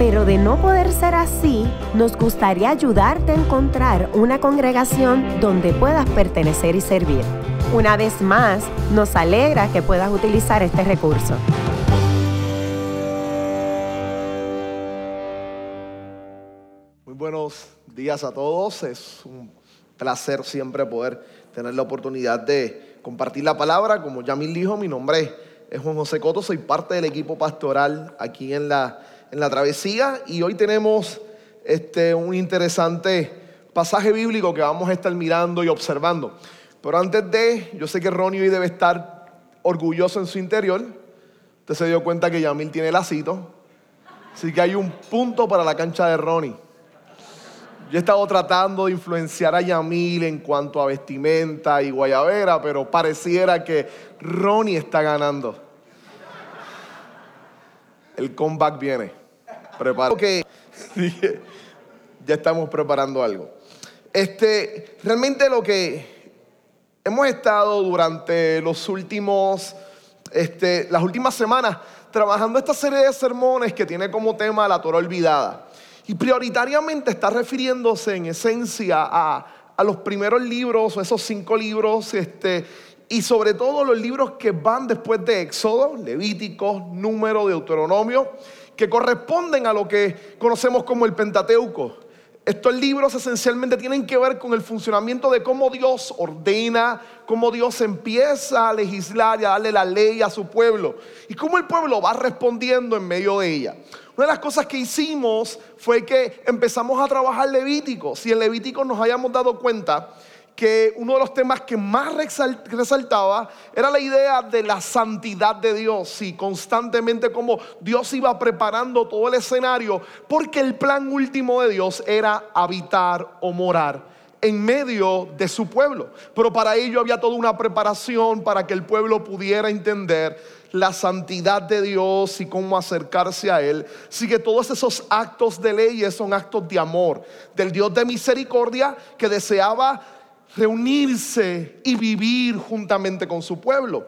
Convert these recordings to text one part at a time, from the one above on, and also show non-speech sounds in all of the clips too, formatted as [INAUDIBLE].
pero de no poder ser así, nos gustaría ayudarte a encontrar una congregación donde puedas pertenecer y servir. Una vez más, nos alegra que puedas utilizar este recurso. Muy buenos días a todos. Es un placer siempre poder tener la oportunidad de compartir la palabra. Como Yamil dijo, mi nombre es Juan José Coto, soy parte del equipo pastoral aquí en la, en la travesía y hoy tenemos este, un interesante pasaje bíblico que vamos a estar mirando y observando. Pero antes de, yo sé que Ronnie hoy debe estar orgulloso en su interior. Usted se dio cuenta que Yamil tiene lacito. Así que hay un punto para la cancha de Ronnie. Yo he estado tratando de influenciar a Yamil en cuanto a vestimenta y guayabera, pero pareciera que Ronnie está ganando. El comeback viene. Preparo que [LAUGHS] ya estamos preparando algo. Este, realmente lo que hemos estado durante los últimos, este, las últimas semanas trabajando esta serie de sermones que tiene como tema la Torah olvidada. Y prioritariamente está refiriéndose en esencia a, los primeros libros, o esos cinco libros, este, y sobre todo los libros que van después de Éxodo, Levíticos, Número, Deuteronomio, que corresponden a lo que conocemos como el Pentateuco. Estos libros esencialmente tienen que ver con el funcionamiento de cómo Dios ordena, cómo Dios empieza a legislar y a darle la ley a su pueblo y cómo el pueblo va respondiendo en medio de ella. Una de las cosas que hicimos fue que empezamos a trabajar Levíticos y en Levíticos nos hayamos dado cuenta que uno de los temas que más resaltaba era la idea de la santidad de Dios y constantemente como Dios iba preparando todo el escenario porque el plan último de Dios era habitar o morar en medio de su pueblo. Pero para ello había toda una preparación para que el pueblo pudiera entender la santidad de Dios y cómo acercarse a Él. Así que todos esos actos de leyes son actos de amor, del Dios de misericordia que deseaba reunirse y vivir juntamente con su pueblo.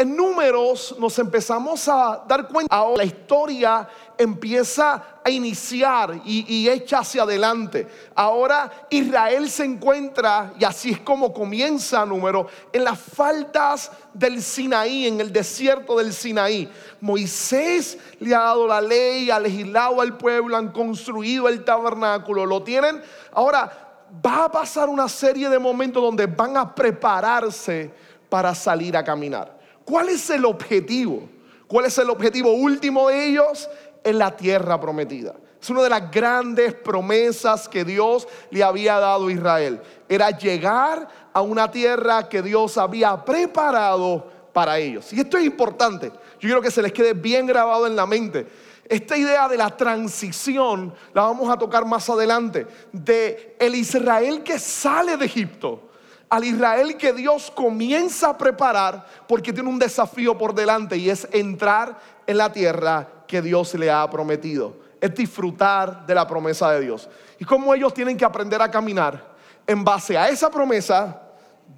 En números nos empezamos a dar cuenta, ahora la historia empieza a iniciar y, echa hacia adelante. Ahora Israel se encuentra, y así es como comienza número, en las faltas del Sinaí, en el desierto del Sinaí. Moisés le ha dado la ley, ha legislado al pueblo, han construido el tabernáculo, lo tienen. Ahora va a pasar una serie de momentos donde van a prepararse para salir a caminar. ¿Cuál es el objetivo? ¿Cuál es el objetivo último de ellos? En la tierra prometida. Es una de las grandes promesas que Dios le había dado a Israel. Era llegar a una tierra que Dios había preparado para ellos. Y esto es importante. Yo quiero que se les quede bien grabado en la mente. Esta idea de la transición la vamos a tocar más adelante. De el Israel que sale de Egipto al Israel que Dios comienza a preparar porque tiene un desafío por delante y es entrar en la tierra que Dios le ha prometido. Es disfrutar de la promesa de Dios. Y cómo ellos tienen que aprender a caminar en base a esa promesa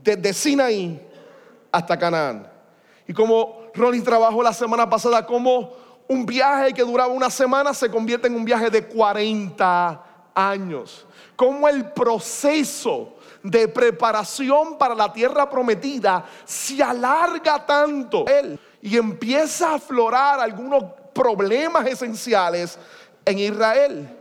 desde Sinaí hasta Canaán. Y como Ronnie trabajó la semana pasada, como un viaje que duraba una semana se convierte en un viaje de 40 años. Como el proceso de preparación para la tierra prometida se alarga tanto y empieza a aflorar algunos problemas esenciales en Israel.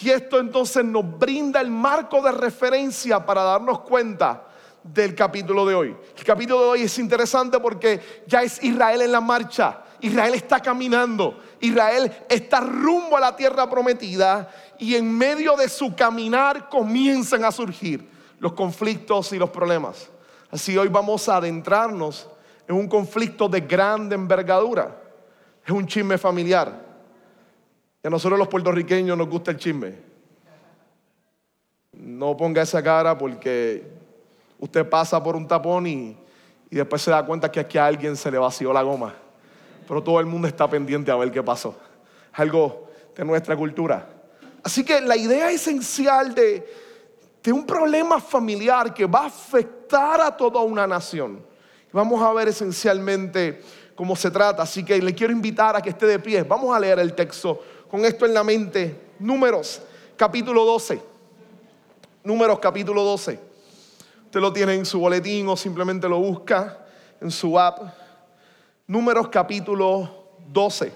Y esto entonces nos brinda el marco de referencia para darnos cuenta del capítulo de hoy. El capítulo de hoy es interesante porque ya es Israel en la marcha. Israel está caminando. Israel está rumbo a la tierra prometida y en medio de su caminar comienzan a surgir los conflictos y los problemas. Así hoy vamos a adentrarnos en un conflicto de grande envergadura. Es un chisme familiar. Y a nosotros los puertorriqueños nos gusta el chisme. No ponga esa cara porque usted pasa por un tapón y, y después se da cuenta que aquí a alguien se le vació la goma. Pero todo el mundo está pendiente a ver qué pasó. Es algo de nuestra cultura. Así que la idea esencial de, un problema familiar que va a afectar a toda una nación. Vamos a ver esencialmente cómo se trata. Así que le quiero invitar a que esté de pie. Vamos a leer el texto con esto en la mente. Números, capítulo 12. Números, capítulo 12. Usted lo tiene en su boletín o simplemente lo busca en su app. Números, capítulo 12.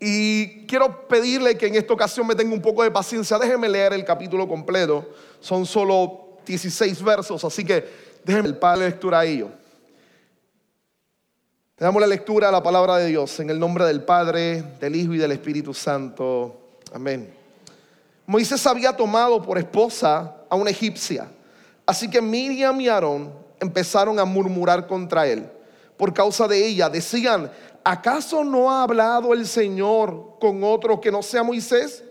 Y quiero pedirle que en esta ocasión me tenga un poco de paciencia. Déjeme leer el capítulo completo. Son solo 16 versos, así que déjeme el padre lectura a ello. Le damos la lectura a la palabra de Dios en el nombre del Padre, del Hijo y del Espíritu Santo. Amén. Moisés había tomado por esposa a una egipcia. Así que Miriam y Aarón empezaron a murmurar contra él. Por causa de ella decían, ¿acaso no ha hablado el Señor con otro que no sea Moisés?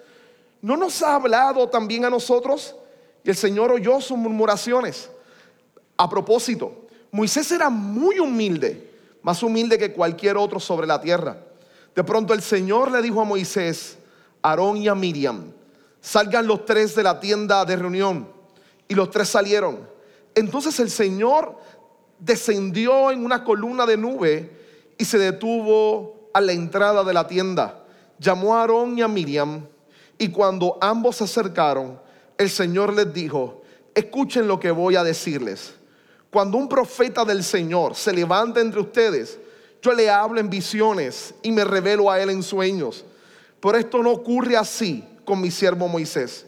¿No nos ha hablado también a nosotros? Y el Señor oyó sus murmuraciones. A propósito, Moisés era muy humilde, más humilde que cualquier otro sobre la tierra. De pronto el Señor le dijo a Moisés, Aarón y a Miriam, salgan los tres de la tienda de reunión. Y los tres salieron. Entonces el Señor descendió en una columna de nube y se detuvo a la entrada de la tienda. Llamó a Aarón y a Miriam y cuando ambos se acercaron, el Señor les dijo, escuchen lo que voy a decirles. Cuando un profeta del Señor se levanta entre ustedes, yo le hablo en visiones y me revelo a él en sueños. Pero esto no ocurre así con mi siervo Moisés,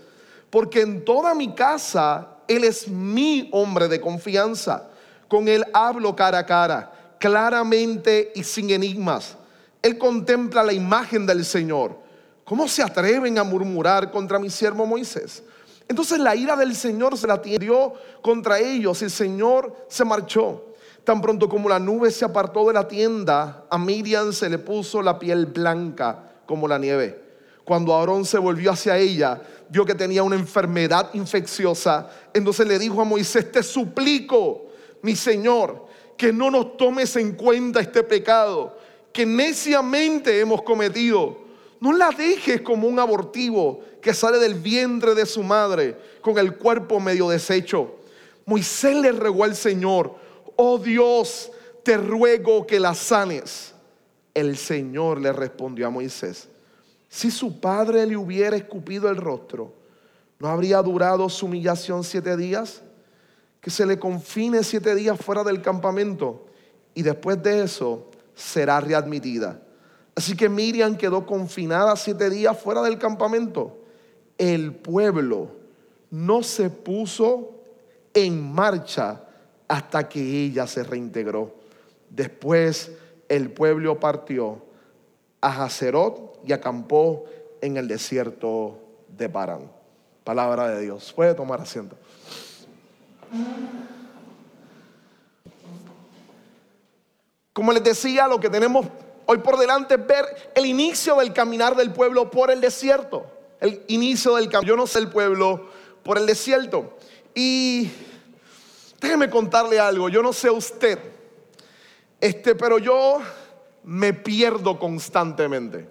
porque en toda mi casa él es mi hombre de confianza. Con él hablo cara a cara claramente y sin enigmas. Él contempla la imagen del Señor. ¿Cómo se atreven a murmurar contra mi siervo Moisés? Entonces la ira del Señor se la dio contra ellos y el Señor se marchó. Tan pronto como la nube se apartó de la tienda, a Miriam se le puso la piel blanca como la nieve. Cuando Aarón se volvió hacia ella, vio que tenía una enfermedad infecciosa. Entonces le dijo a Moisés, te suplico, mi Señor, que no nos tomes en cuenta este pecado que neciamente hemos cometido. No la dejes como un abortivo que sale del vientre de su madre con el cuerpo medio deshecho. Moisés le rogó al Señor, oh Dios, te ruego que la sanes. El Señor le respondió a Moisés, si su padre le hubiera escupido el rostro, ¿no habría durado su humillación siete días? Que se le confine siete días fuera del campamento y después de eso será readmitida. Así que Miriam quedó confinada siete días fuera del campamento. El pueblo no se puso en marcha hasta que ella se reintegró. Después el pueblo partió a Hazerot y acampó en el desierto de Parán. Palabra de Dios. Puede tomar asiento. Como les decía, lo que tenemos hoy por delante es ver el inicio del caminar del pueblo por el desierto. El inicio del camino, yo no sé el pueblo por el desierto. Y déjeme contarle algo, yo no sé usted, este, pero yo me pierdo constantemente.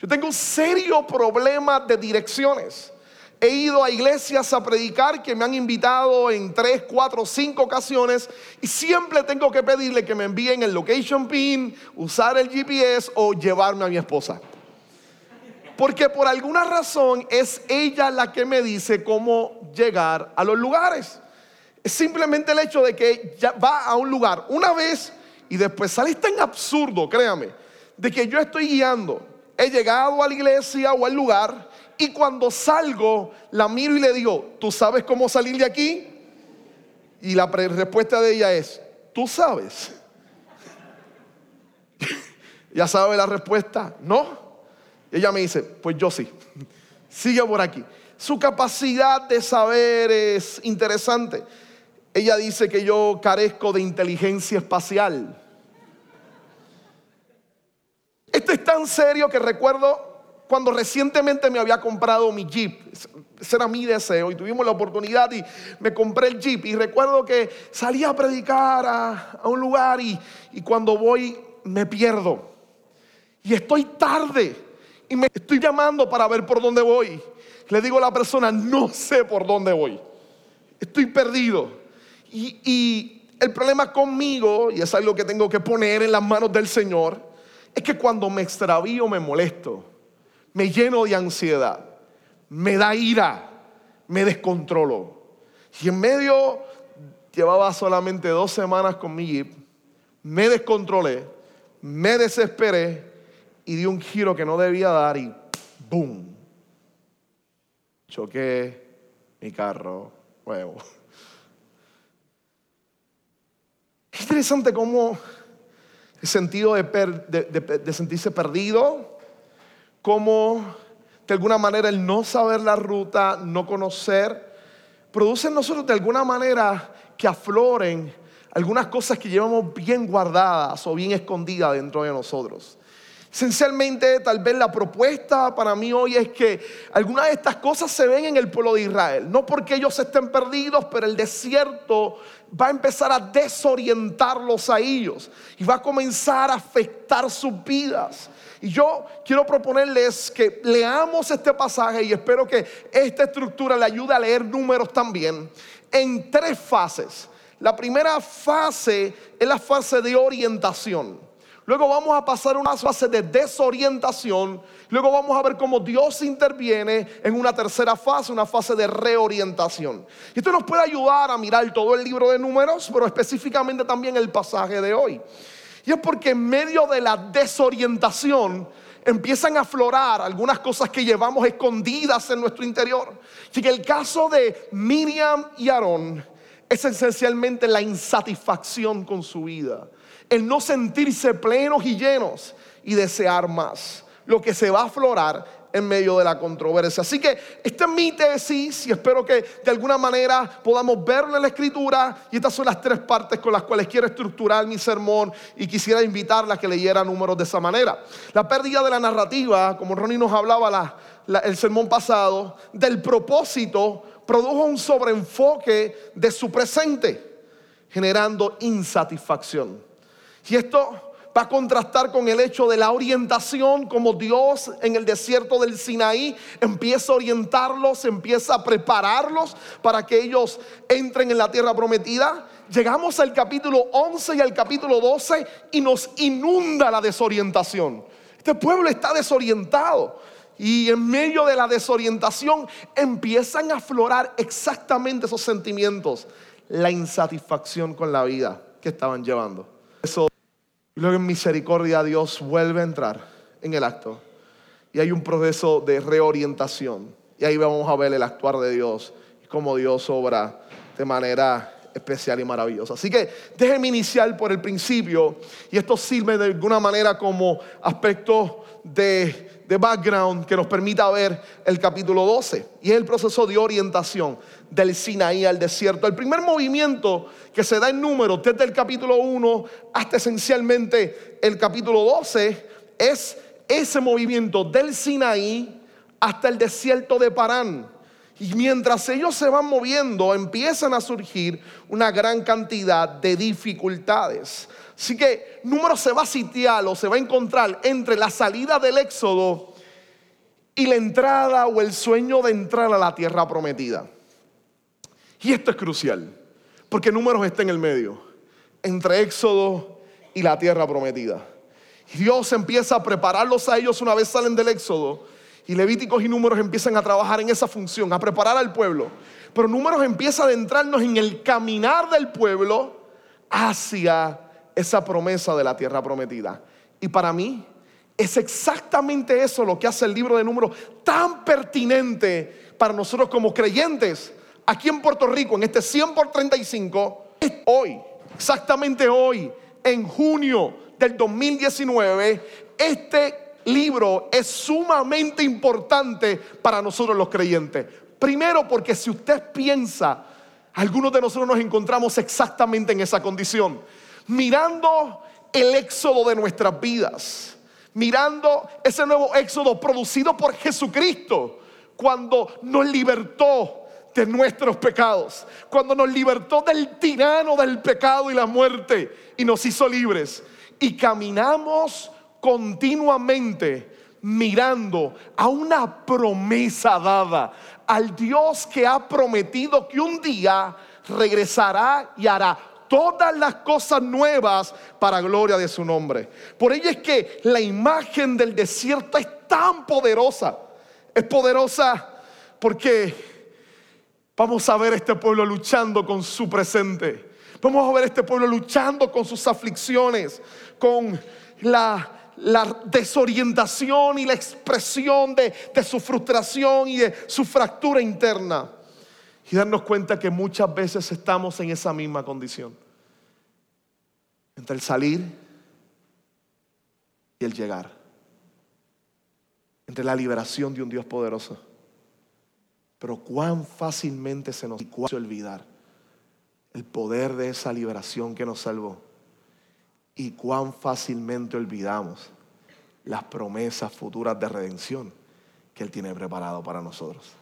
Yo tengo un serio problema de direcciones. He ido a iglesias a predicar que me han invitado en tres, cuatro, cinco ocasiones y siempre tengo que pedirle que me envíen el location pin, usar el GPS o llevarme a mi esposa. Porque por alguna razón es ella la que me dice cómo llegar a los lugares. Es simplemente el hecho de que ya va a un lugar una vez y después sale tan absurdo, créame, de que yo estoy guiando. He llegado a la iglesia o al lugar y cuando salgo, la miro y le digo, ¿tú sabes cómo salir de aquí? Y la respuesta de ella es, ¿tú sabes? [LAUGHS] ya sabe la respuesta, no. ella me dice, pues yo sí. Sigue por aquí. Su capacidad de saber es interesante. Ella dice que yo carezco de inteligencia espacial. Esto es tan serio que recuerdo cuando recientemente me había comprado mi Jeep. Ese era mi deseo y tuvimos la oportunidad y me compré el Jeep. Y recuerdo que salí a predicar a, un lugar y, y cuando voy me pierdo. Y estoy tarde y me estoy llamando para ver por dónde voy. Le digo a la persona, no sé por dónde voy. Estoy perdido. Y, y el problema conmigo, y es algo que tengo que poner en las manos del Señor, es que cuando me extravío me molesto me lleno de ansiedad, me da ira, me descontrolo. Y en medio llevaba solamente dos semanas con mi jeep, me descontrolé, me desesperé y di un giro que no debía dar y ¡boom! Choqué mi carro nuevo. Es interesante cómo el sentido de, de sentirse perdido, como de alguna manera el no saber la ruta, no conocer, produce en nosotros de alguna manera que afloren algunas cosas que llevamos bien guardadas o bien escondidas dentro de nosotros. Esencialmente, tal vez la propuesta para mí hoy es que algunas de estas cosas se ven en el pueblo de Israel. No porque ellos estén perdidos, pero el desierto va a empezar a desorientarlos a ellos y va a comenzar a afectar sus vidas. Y yo quiero proponerles que leamos este pasaje y espero que esta estructura le ayude a leer números también en tres fases. La primera fase es la fase de orientación. Luego vamos a pasar a una fase de desorientación. Luego vamos a ver cómo Dios interviene en una tercera fase, una fase de reorientación. Y esto nos puede ayudar a mirar todo el libro de números, pero específicamente también el pasaje de hoy. Y es porque en medio de la desorientación empiezan a aflorar algunas cosas que llevamos escondidas en nuestro interior. Y que el caso de Miriam y Aarón es esencialmente la insatisfacción con su vida. El no sentirse plenos y llenos y desear más. Lo que se va a aflorar en medio de la controversia. Así que esta es mi tesis y espero que de alguna manera podamos verlo en la escritura. Y estas son las tres partes con las cuales quiero estructurar mi sermón y quisiera invitarla a que leyera números de esa manera. La pérdida de la narrativa, como Ronnie nos hablaba el sermón pasado, del propósito, produjo un sobreenfoque de su presente, generando insatisfacción. Y esto va a contrastar con el hecho de la orientación, como Dios en el desierto del Sinaí empieza a orientarlos, empieza a prepararlos para que ellos entren en la tierra prometida. Llegamos al capítulo 11 y al capítulo 12 y nos inunda la desorientación. Este pueblo está desorientado. Y en medio de la desorientación empiezan a aflorar exactamente esos sentimientos, la insatisfacción con la vida que estaban llevando. Y luego en misericordia Dios vuelve a entrar en el acto. Y hay un proceso de reorientación. Y ahí vamos a ver el actuar de Dios y cómo Dios obra de manera especial y maravillosa. Así que déjenme iniciar por el principio. Y esto sirve de alguna manera como aspecto de de background que nos permita ver el capítulo 12. Y es el proceso de orientación del Sinaí al desierto. El primer movimiento que se da en número desde el capítulo 1 hasta esencialmente el capítulo 12 es ese movimiento del Sinaí hasta el desierto de Parán. Y mientras ellos se van moviendo, empiezan a surgir una gran cantidad de dificultades. Así que número se va a sitiar o se va a encontrar entre la salida del éxodo y la entrada o el sueño de entrar a la tierra prometida. Y esto es crucial, porque números está en el medio, entre éxodo y la tierra prometida. Dios empieza a prepararlos a ellos una vez salen del éxodo. Y Levíticos y números empiezan a trabajar en esa función, a preparar al pueblo. Pero números empieza a adentrarnos en el caminar del pueblo hacia esa promesa de la tierra prometida. Y para mí es exactamente eso lo que hace el libro de números tan pertinente para nosotros como creyentes aquí en Puerto Rico, en este 100 por 35, hoy, exactamente hoy, en junio del 2019, este libro es sumamente importante para nosotros los creyentes. Primero porque si usted piensa, algunos de nosotros nos encontramos exactamente en esa condición mirando el éxodo de nuestras vidas, mirando ese nuevo éxodo producido por Jesucristo cuando nos libertó de nuestros pecados, cuando nos libertó del tirano del pecado y la muerte y nos hizo libres. Y caminamos continuamente mirando a una promesa dada, al Dios que ha prometido que un día regresará y hará todas las cosas nuevas para gloria de su nombre. Por ello es que la imagen del desierto es tan poderosa. Es poderosa porque vamos a ver este pueblo luchando con su presente. Vamos a ver este pueblo luchando con sus aflicciones, con la, desorientación y la expresión de, de su frustración y de su fractura interna y darnos cuenta que muchas veces estamos en esa misma condición. Entre el salir y el llegar. Entre la liberación de un Dios poderoso. Pero cuán fácilmente se nos puede olvidar el poder de esa liberación que nos salvó. Y cuán fácilmente olvidamos las promesas futuras de redención que Él tiene preparado para nosotros.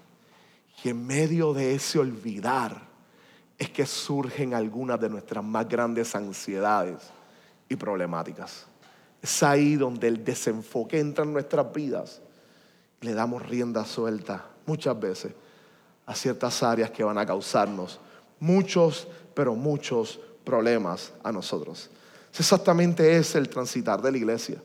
Y en medio de ese olvidar es que surgen algunas de nuestras más grandes ansiedades y problemáticas. Es ahí donde el desenfoque entra en nuestras vidas. Le damos rienda suelta muchas veces a ciertas áreas que van a causarnos muchos, pero muchos problemas a nosotros. Exactamente es el transitar de la iglesia.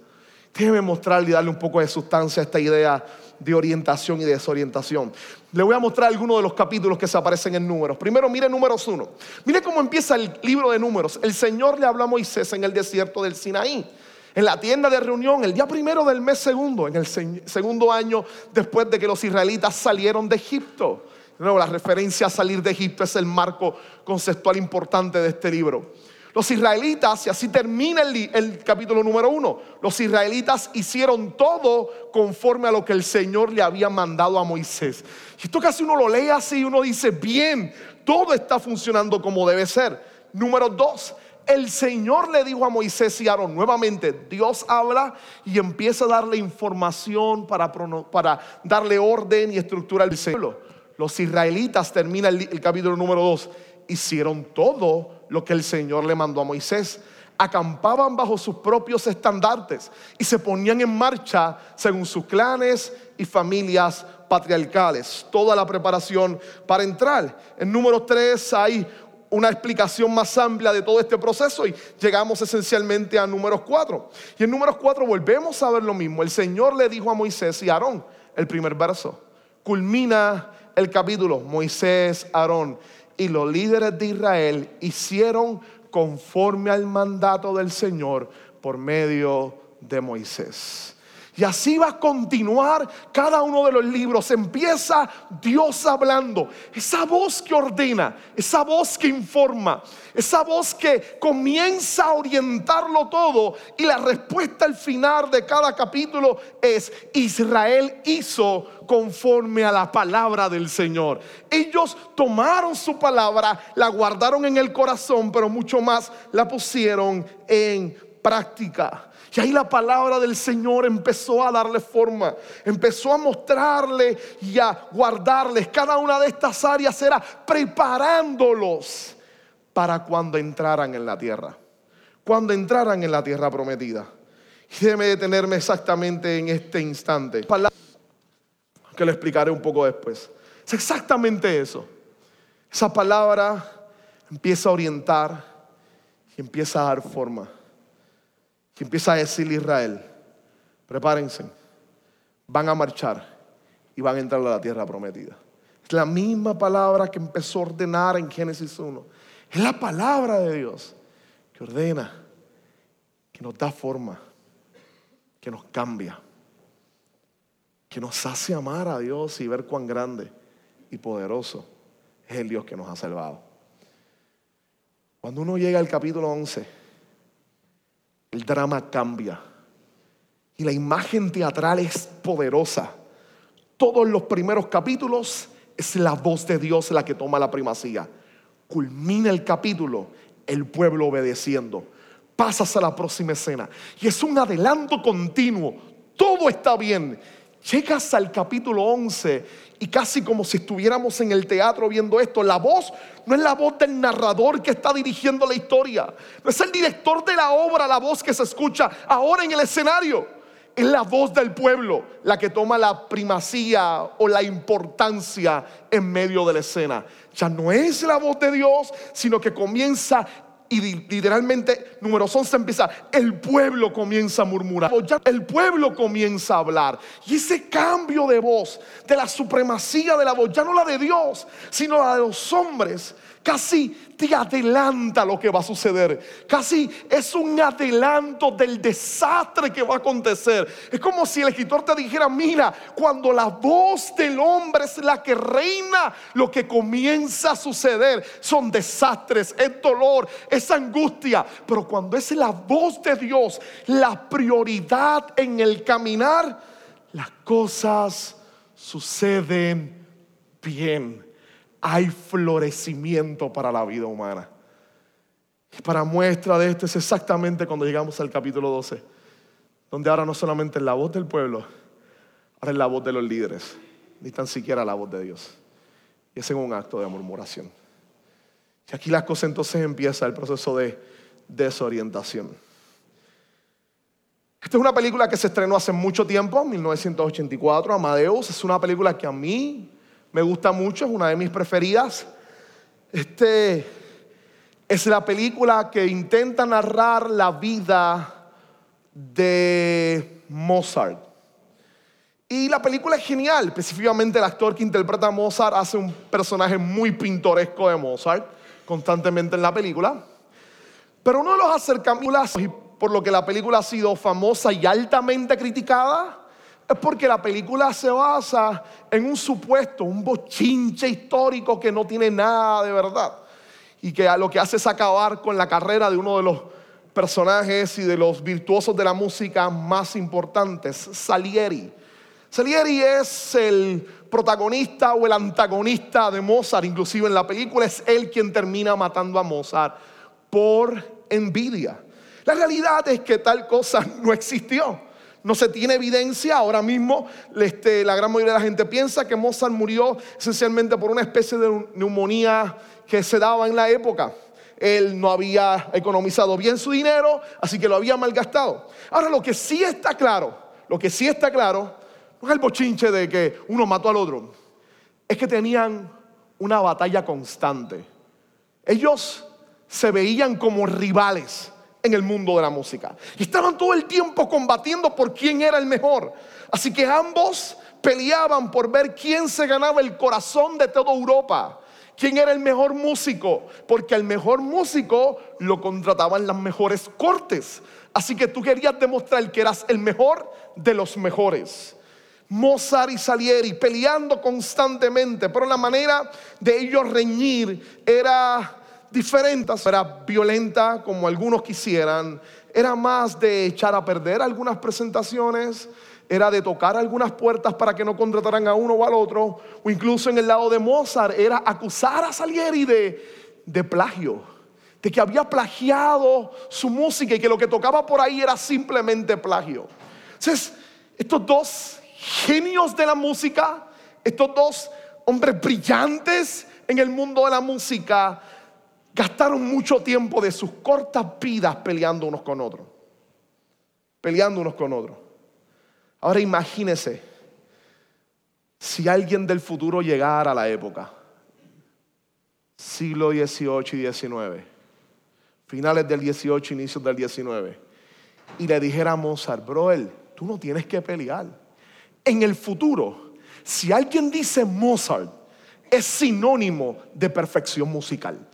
Déjeme mostrarle y darle un poco de sustancia a esta idea de orientación y desorientación. Le voy a mostrar algunos de los capítulos que se aparecen en números. Primero, mire números uno. Mire cómo empieza el libro de números. El Señor le habló a Moisés en el desierto del Sinaí. En la tienda de reunión, el día primero del mes segundo, en el segundo año después de que los israelitas salieron de Egipto. La referencia a salir de Egipto es el marco conceptual importante de este libro. Los israelitas, y así termina el, capítulo número uno, los israelitas hicieron todo conforme a lo que el Señor le había mandado a Moisés. Y esto casi uno lo lee así y uno dice, bien, todo está funcionando como debe ser. Número dos, el Señor le dijo a Moisés y Aarón, nuevamente, Dios habla y empieza a darle información para, para darle orden y estructura al pueblo. Los israelitas, termina el, capítulo número dos, hicieron todo lo que el Señor le mandó a Moisés. Acampaban bajo sus propios estandartes y se ponían en marcha según sus clanes y familias patriarcales. Toda la preparación para entrar. En número 3 hay una explicación más amplia de todo este proceso y llegamos esencialmente a números 4. Y en números 4 volvemos a ver lo mismo. El Señor le dijo a Moisés y a Aarón, el primer verso, culmina el capítulo, Moisés, Aarón y los líderes de Israel hicieron conforme al mandato del Señor por medio de Moisés. Y así va a continuar cada uno de los libros. Empieza Dios hablando. Esa voz que ordena, esa voz que informa, esa voz que comienza a orientarlo todo. Y la respuesta al final de cada capítulo es, Israel hizo conforme a la palabra del Señor. Ellos tomaron su palabra, la guardaron en el corazón, pero mucho más la pusieron en práctica. Y ahí la palabra del Señor empezó a darle forma, empezó a mostrarle y a guardarles. Cada una de estas áreas era preparándolos para cuando entraran en la tierra, cuando entraran en la tierra prometida. Y déjeme detenerme exactamente en este instante, que lo explicaré un poco después. Es exactamente eso. Esa palabra empieza a orientar y empieza a dar forma que empieza a decirle Israel, prepárense, van a marchar y van a entrar a la tierra prometida. Es la misma palabra que empezó a ordenar en Génesis 1. Es la palabra de Dios que ordena, que nos da forma, que nos cambia, que nos hace amar a Dios y ver cuán grande y poderoso es el Dios que nos ha salvado. Cuando uno llega al capítulo 11, el drama cambia. Y la imagen teatral es poderosa. Todos los primeros capítulos es la voz de Dios la que toma la primacía. Culmina el capítulo, el pueblo obedeciendo. pasas a la próxima escena. Y es un adelanto continuo. Todo está bien. Llegas al capítulo 11 y casi como si estuviéramos en el teatro viendo esto, la voz no es la voz del narrador que está dirigiendo la historia, no es el director de la obra la voz que se escucha ahora en el escenario. Es la voz del pueblo la que toma la primacía o la importancia en medio de la escena. Ya no es la voz de Dios, sino que comienza y literalmente, número 11 empieza, el pueblo comienza a murmurar, el pueblo comienza a hablar. Y ese cambio de voz, de la supremacía de la voz, ya no la de Dios, sino la de los hombres, casi te adelanta lo que va a suceder. Casi es un adelanto del desastre que va a acontecer. Es como si el escritor te dijera, mira, cuando la voz del hombre es la que reina, lo que comienza a suceder son desastres, es dolor, es angustia. Pero cuando es la voz de Dios, la prioridad en el caminar, las cosas suceden bien hay florecimiento para la vida humana. Y para muestra de esto es exactamente cuando llegamos al capítulo 12, donde ahora no solamente es la voz del pueblo, ahora es la voz de los líderes, ni tan siquiera la voz de Dios. Y es en un acto de murmuración. Y aquí las cosas entonces empieza el proceso de desorientación. Esta es una película que se estrenó hace mucho tiempo, 1984, Amadeus. Es una película que a mí me gusta mucho, es una de mis preferidas. Este es la película que intenta narrar la vida de Mozart. Y la película es genial, específicamente el actor que interpreta a Mozart hace un personaje muy pintoresco de Mozart constantemente en la película. Pero uno de los acercamientos, y por lo que la película ha sido famosa y altamente criticada, es porque la película se basa en un supuesto, un bochinche histórico que no tiene nada de verdad. Y que lo que hace es acabar con la carrera de uno de los personajes y de los virtuosos de la música más importantes, Salieri. Salieri es el protagonista o el antagonista de Mozart, inclusive en la película es él quien termina matando a Mozart por envidia. La realidad es que tal cosa [LAUGHS] no existió. No se tiene evidencia. Ahora mismo este, la gran mayoría de la gente piensa que Mozart murió esencialmente por una especie de neumonía que se daba en la época. Él no había economizado bien su dinero, así que lo había malgastado. Ahora lo que sí está claro, lo que sí está claro, no es el bochinche de que uno mató al otro, es que tenían una batalla constante. Ellos se veían como rivales en el mundo de la música. Y estaban todo el tiempo combatiendo por quién era el mejor. Así que ambos peleaban por ver quién se ganaba el corazón de toda Europa. ¿Quién era el mejor músico? Porque el mejor músico lo contrataban las mejores cortes. Así que tú querías demostrar que eras el mejor de los mejores. Mozart y Salieri peleando constantemente, pero la manera de ellos reñir era diferente, era violenta como algunos quisieran, era más de echar a perder algunas presentaciones, era de tocar algunas puertas para que no contrataran a uno o al otro, o incluso en el lado de Mozart era acusar a Salieri de, de plagio, de que había plagiado su música y que lo que tocaba por ahí era simplemente plagio. Entonces, estos dos genios de la música, estos dos hombres brillantes en el mundo de la música, gastaron mucho tiempo de sus cortas vidas peleando unos con otros. Peleando unos con otros. Ahora imagínese si alguien del futuro llegara a la época, siglo XVIII y XIX, finales del XVIII, inicios del XIX, y le dijera a Mozart, Broel, tú no tienes que pelear. En el futuro, si alguien dice Mozart, es sinónimo de perfección musical.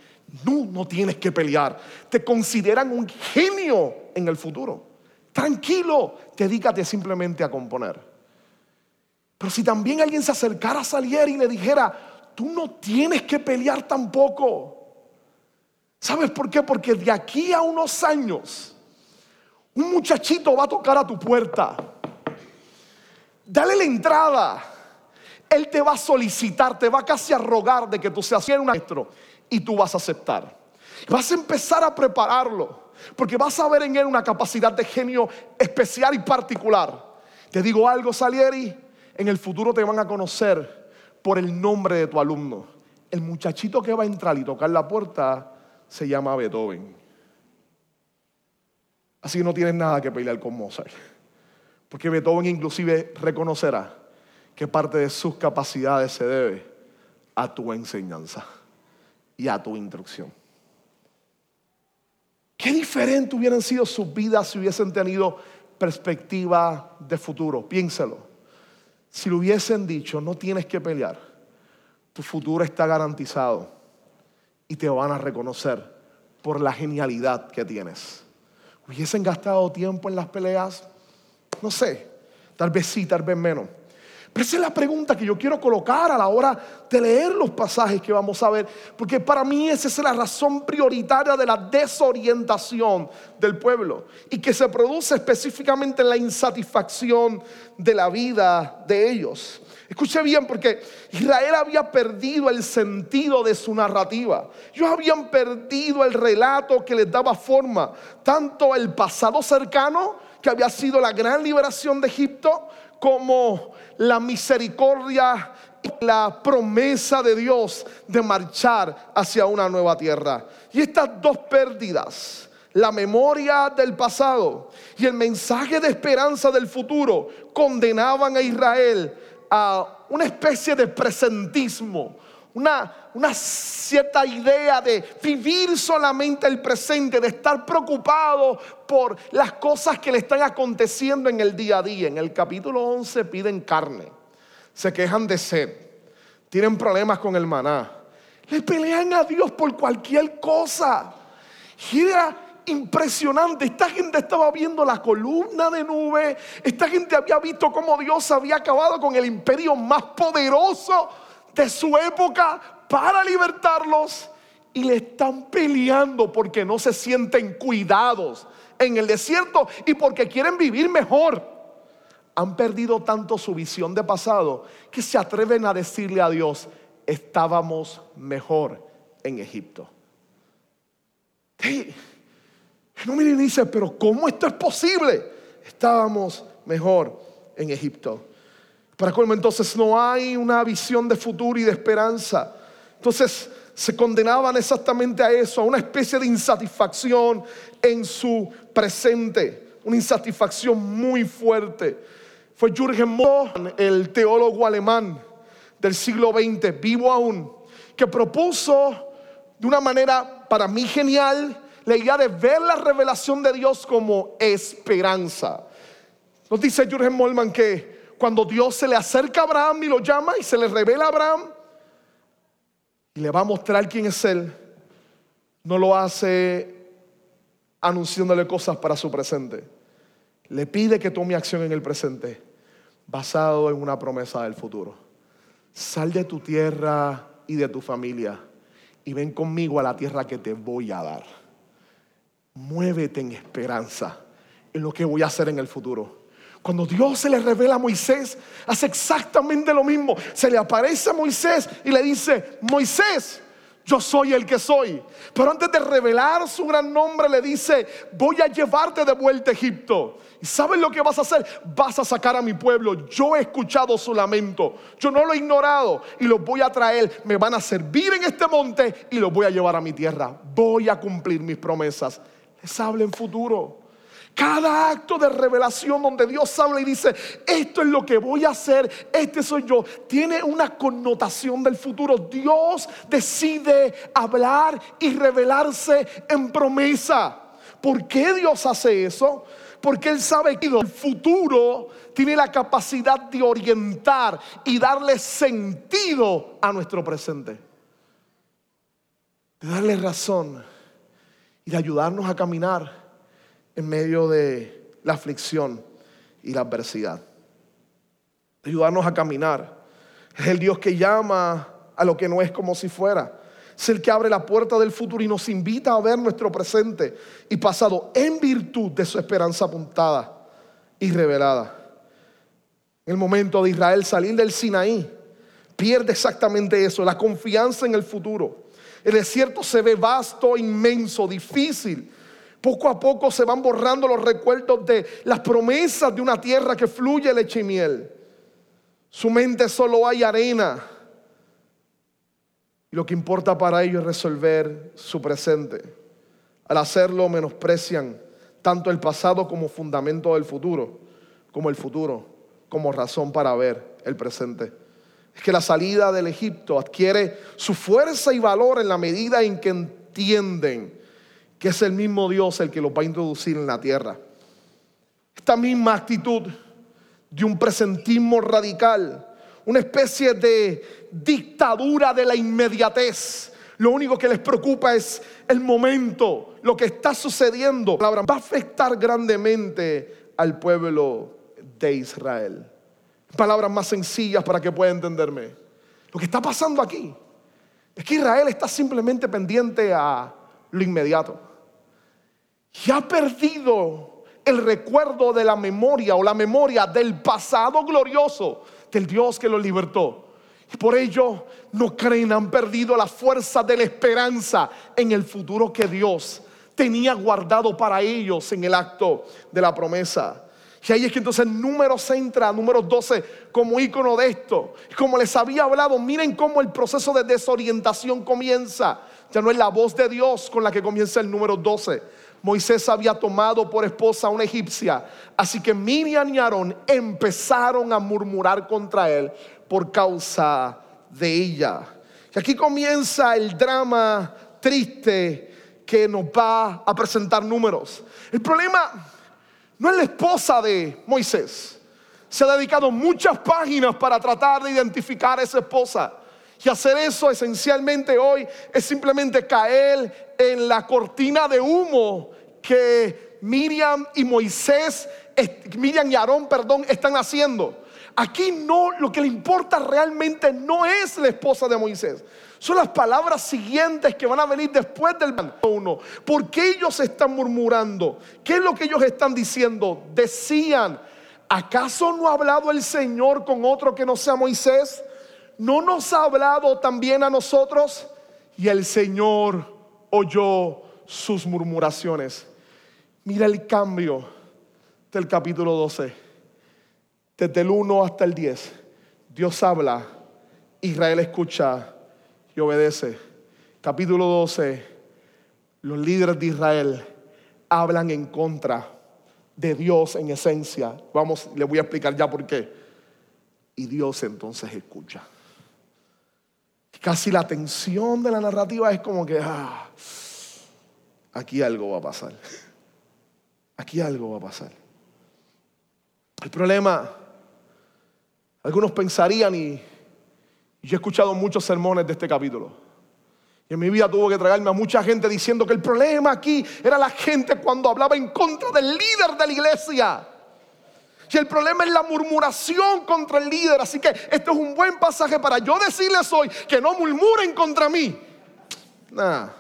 No, no tienes que pelear. Te consideran un genio en el futuro. Tranquilo, dedícate simplemente a componer. Pero si también alguien se acercara a Salieri y le dijera, tú no tienes que pelear tampoco. ¿Sabes por qué? Porque de aquí a unos años, un muchachito va a tocar a tu puerta. Dale la entrada. Él te va a solicitar, te va casi a rogar de que tú seas un maestro y tú vas a aceptar. Vas a empezar a prepararlo, porque vas a ver en él una capacidad de genio especial y particular. Te digo algo, Salieri, en el futuro te van a conocer por el nombre de tu alumno. El muchachito que va a entrar y tocar la puerta se llama Beethoven. Así que no tienes nada que pelear con Mozart. Porque Beethoven inclusive reconocerá que parte de sus capacidades se debe a tu enseñanza y a tu instrucción. Qué diferente hubieran sido sus vidas si hubiesen tenido perspectiva de futuro. Piénselo. Si le hubiesen dicho, no tienes que pelear, tu futuro está garantizado y te van a reconocer por la genialidad que tienes. ¿Hubiesen gastado tiempo en las peleas? No sé, tal vez sí, tal vez menos. Esa es la pregunta que yo quiero colocar a la hora de leer los pasajes que vamos a ver, porque para mí esa es la razón prioritaria de la desorientación del pueblo y que se produce específicamente en la insatisfacción de la vida de ellos. Escuche bien, porque Israel había perdido el sentido de su narrativa. Ellos habían perdido el relato que les daba forma, tanto el pasado cercano, que había sido la gran liberación de Egipto, como la misericordia y la promesa de Dios de marchar hacia una nueva tierra. Y estas dos pérdidas, la memoria del pasado y el mensaje de esperanza del futuro, condenaban a Israel a una especie de presentismo, una, cierta idea de vivir solamente el presente, de estar preocupado por las cosas que le están aconteciendo en el día a día. En el capítulo 11 piden carne, se quejan de sed, tienen problemas con el maná, le pelean a Dios por cualquier cosa. Y era impresionante. Esta gente estaba viendo la columna de nube. Esta gente había visto cómo Dios había acabado con el imperio más poderoso de su época para libertarlos. Y le están peleando porque no se sienten cuidados en el desierto y porque quieren vivir mejor. Han perdido tanto su visión de pasado que se atreven a decirle a Dios, estábamos mejor en Egipto. No miren y dice, pero ¿cómo esto es posible? Estábamos mejor en Egipto. Para colmo entonces no hay una visión de futuro y de esperanza. Entonces se condenaban exactamente a eso, a una especie de insatisfacción en su presente, una insatisfacción muy fuerte. Fue Jürgen Moltmann, el teólogo alemán del siglo XX, vivo aún, que propuso de una manera para mí genial la idea de ver la revelación de Dios como esperanza. Nos dice Jürgen Molman que cuando Dios se le acerca a Abraham y lo llama y se le revela a Abraham y le va a mostrar quién es Él, no lo hace anunciándole cosas para su presente. Le pide que tome acción en el presente basado en una promesa del futuro. Sal de tu tierra y de tu familia y ven conmigo a la tierra que te voy a dar muévete en esperanza en lo que voy a hacer en el futuro. Cuando Dios se le revela a Moisés, hace exactamente lo mismo. Se le aparece a Moisés y le dice, Moisés, yo soy el que soy. Pero antes de revelar su gran nombre, le dice, voy a llevarte de vuelta a Egipto. ¿Y sabes lo que vas a hacer? Vas a sacar a mi pueblo. Yo he escuchado su lamento. Yo no lo he ignorado y los voy a traer. Me van a servir en este monte y los voy a llevar a mi tierra. Voy a cumplir mis promesas les habla en futuro. Cada acto de revelación donde Dios habla y dice, esto es lo que voy a hacer, este soy yo, tiene una connotación del futuro. Dios decide hablar y revelarse en promesa. ¿Por qué Dios hace eso? Porque Él sabe que el futuro tiene la capacidad de orientar y darle sentido a nuestro presente. De darle razón y de ayudarnos a caminar en medio de la aflicción y la adversidad. Ayudarnos a caminar. Es el Dios que llama a lo que no es como si fuera. Es el que abre la puerta del futuro y nos invita a ver nuestro presente y pasado en virtud de su esperanza apuntada y revelada. En el momento de Israel salir del Sinaí, pierde exactamente eso, la confianza en el futuro El desierto se ve vasto, inmenso, difícil. Poco a poco se van borrando los recuerdos de las promesas de una tierra que fluye leche y miel. Su mente solo hay arena. Y lo que importa para ellos es resolver su presente. Al hacerlo menosprecian tanto el pasado como fundamento del futuro, como el futuro, como razón para ver el presente. Es que la salida del Egipto adquiere su fuerza y valor en la medida en que entienden que es el mismo Dios el que los va a introducir en la tierra. Esta misma actitud de un presentismo radical, una especie de dictadura de la inmediatez. Lo único que les preocupa es el momento, lo que está sucediendo. Va a afectar grandemente al pueblo de Israel. Palabras más sencillas para que pueda entenderme. Lo que está pasando aquí es que Israel está simplemente pendiente a lo inmediato. Y ha perdido el recuerdo de la memoria o la memoria del pasado glorioso del Dios que los libertó. Y por ello no creen, han perdido la fuerza de la esperanza en el futuro que Dios tenía guardado para ellos en el acto de la promesa. Y ahí es que entonces el número entra, número 12, como icono de esto. Como les había hablado, miren cómo el proceso de desorientación comienza. Ya no es la voz de Dios con la que comienza el número 12. Moisés había tomado por esposa a una egipcia. Así que Miriam y Aarón empezaron a murmurar contra él por causa de ella. Y aquí comienza el drama triste que nos va a presentar números. El problema no es la esposa de Moisés. Se ha dedicado muchas páginas para tratar de identificar a esa esposa. Y hacer eso esencialmente hoy es simplemente caer en la cortina de humo que Miriam y Moisés, Miriam y Aarón, perdón, están haciendo. Aquí no, lo que le importa realmente no es la esposa de Moisés. Son las palabras siguientes que van a venir después del uno. ¿Por qué ellos están murmurando? ¿Qué es lo que ellos están diciendo? Decían, ¿acaso no ha hablado el Señor con otro que no sea Moisés? ¿No nos ha hablado también a nosotros? Y el Señor oyó sus murmuraciones. Mira el cambio del capítulo 12. Desde el 1 hasta el 10. Dios habla, Israel escucha y obedece. Capítulo 12. Los líderes de Israel hablan en contra de Dios en esencia. Vamos, le voy a explicar ya por qué. Y Dios entonces escucha. Casi la tensión de la narrativa es como que, ah, aquí algo va a pasar aquí algo va a pasar. El problema, algunos pensarían, y yo he escuchado muchos sermones de este capítulo, y en mi vida tuve que tragarme a mucha gente diciendo que el problema aquí era la gente cuando hablaba en contra del líder de la iglesia. Y el problema es la murmuración contra el líder. Así que esto es un buen pasaje para yo decirles hoy que no murmuren contra mí. Nada,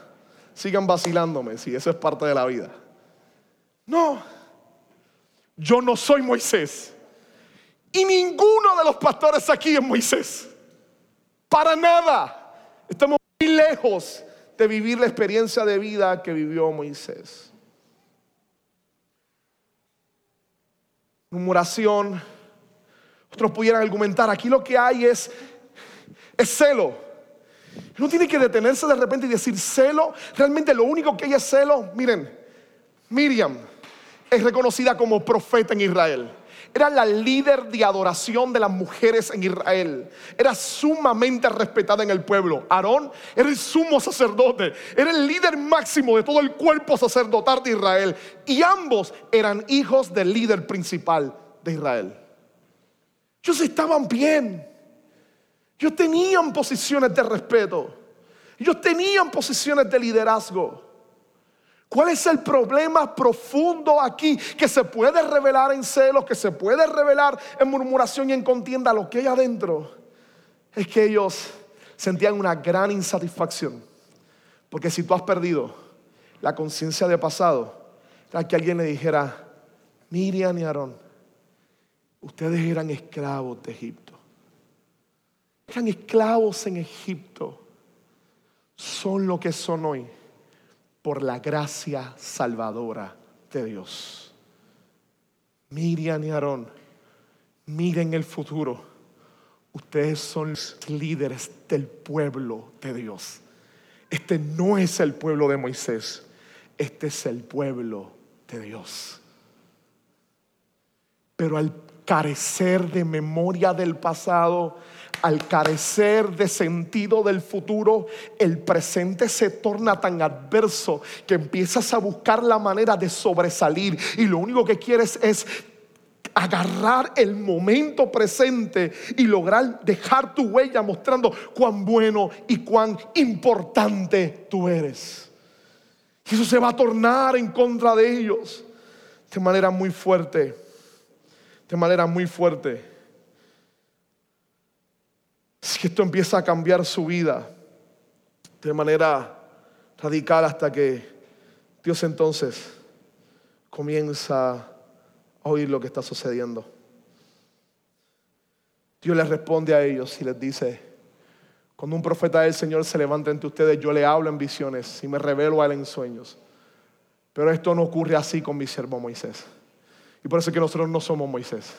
sigan vacilándome si eso es parte de la vida. No, yo no soy Moisés. Y ninguno de los pastores aquí es Moisés. Para nada. Estamos muy lejos de vivir la experiencia de vida que vivió Moisés. Murmuración. Otros pudieran argumentar, aquí lo que hay es, es celo. No tiene que detenerse de repente y decir celo. Realmente lo único que hay es celo. Miren, Miriam es reconocida como profeta en Israel. Era la líder de adoración de las mujeres en Israel. Era sumamente respetada en el pueblo. Aarón era el sumo sacerdote. Era el líder máximo de todo el cuerpo sacerdotal de Israel. Y ambos eran hijos del líder principal de Israel. Ellos estaban bien. Ellos tenían posiciones de respeto. Ellos tenían posiciones de liderazgo. ¿Cuál es el problema profundo aquí que se puede revelar en celos, que se puede revelar en murmuración y en contienda? Lo que hay adentro es que ellos sentían una gran insatisfacción. Porque si tú has perdido la conciencia de pasado, era que alguien le dijera, Miriam y Aarón, ustedes eran esclavos de Egipto. Eran esclavos en Egipto. son lo que son hoy por la gracia salvadora de Dios. Miriam y Aarón, miren el futuro. Ustedes son los líderes del pueblo de Dios. Este no es el pueblo de Moisés, este es el pueblo de Dios. Pero al carecer de memoria del pasado, al carecer de sentido del futuro, el presente se torna tan adverso que empiezas a buscar la manera de sobresalir y lo único que quieres es agarrar el momento presente y lograr dejar tu huella mostrando cuán bueno y cuán importante tú eres. Y eso se va a tornar en contra de ellos de manera muy fuerte, de manera muy fuerte. Si esto empieza a cambiar su vida de manera radical hasta que Dios entonces comienza oír lo que está sucediendo. Dios les responde a ellos y les dice, cuando un profeta del Señor se levanta entre ustedes, yo le hablo en visiones y me revelo a él en sueños. Pero esto no ocurre así con mi siervo Moisés. Y por eso es que nosotros no somos Moisés.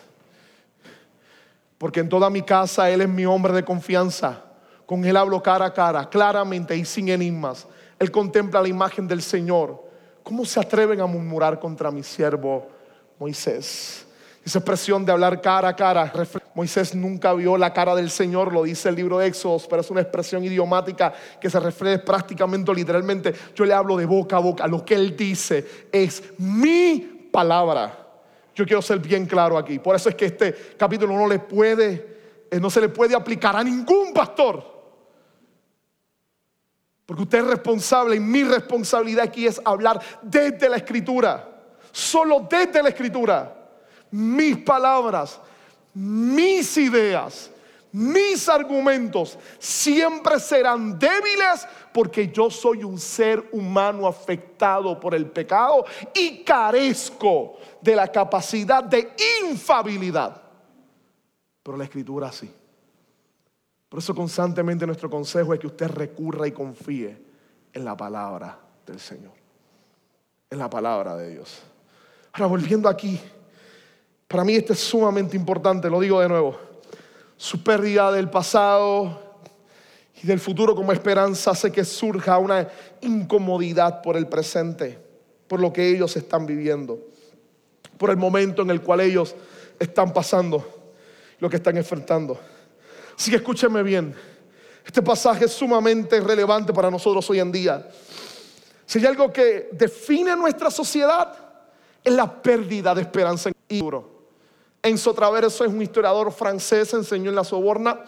Porque en toda mi casa Él es mi hombre de confianza. Con Él hablo cara a cara, claramente y sin enigmas. Él contempla la imagen del Señor. ¿Cómo se atreven a murmurar contra mi siervo Moisés. Esa expresión de hablar cara a cara, Moisés nunca vio la cara del Señor, lo dice el libro de Éxodos, pero es una expresión idiomática que se refiere prácticamente, literalmente. Yo le hablo de boca a boca, lo que él dice es mi palabra. Yo quiero ser bien claro aquí. Por eso es que este capítulo no le puede, eh, no se le puede aplicar a ningún pastor. Porque usted es responsable y mi responsabilidad aquí es hablar desde la escritura solo desde la escritura. Mis palabras, mis ideas, mis argumentos siempre serán débiles porque yo soy un ser humano afectado por el pecado y carezco de la capacidad de infabilidad. Pero la escritura sí. Por eso constantemente nuestro consejo es que usted recurra y confíe en la palabra del Señor, en la palabra de Dios. Ahora, volviendo aquí, para mí esto es sumamente importante, lo digo de nuevo. Su pérdida del pasado y del futuro como esperanza hace que surja una incomodidad por el presente, por lo que ellos están viviendo, por el momento en el cual ellos están pasando, lo que están enfrentando. Así que escúchenme bien, este pasaje es sumamente relevante para nosotros hoy en día. Si hay algo que define nuestra sociedad, es la pérdida de esperanza en duro. Enzo Traverso es un historiador francés, enseñó en la Soborna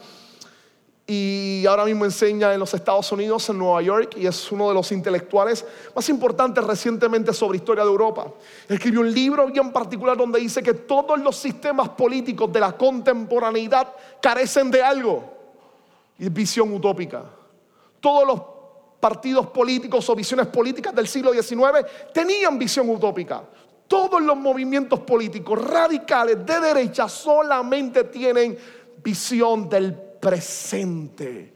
y ahora mismo enseña en los Estados Unidos, en Nueva York, y es uno de los intelectuales más importantes recientemente sobre historia de Europa. Escribió un libro bien particular donde dice que todos los sistemas políticos de la contemporaneidad carecen de algo, y visión utópica. Todos los partidos políticos o visiones políticas del siglo XIX tenían visión utópica. Todos los movimientos políticos radicales de derecha solamente tienen visión del presente.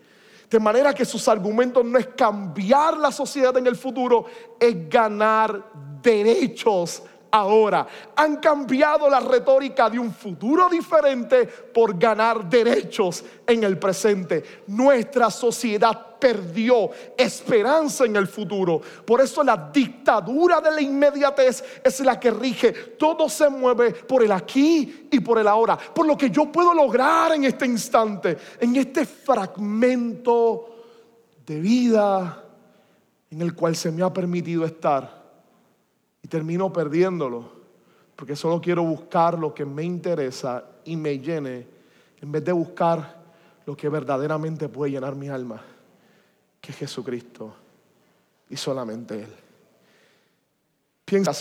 De manera que sus argumentos no es cambiar la sociedad en el futuro, es ganar derechos ahora. Han cambiado la retórica de un futuro diferente por ganar derechos en el presente. Nuestra sociedad perdió esperanza en el futuro. Por eso la dictadura de la inmediatez es la que rige. Todo se mueve por el aquí y por el ahora. Por lo que yo puedo lograr en este instante, en este fragmento de vida en el cual se me ha permitido estar y termino perdiéndolo porque solo quiero buscar lo que me interesa y me llene en vez de buscar lo que verdaderamente puede llenar mi alma, que es Jesucristo y solamente Él. Piensa,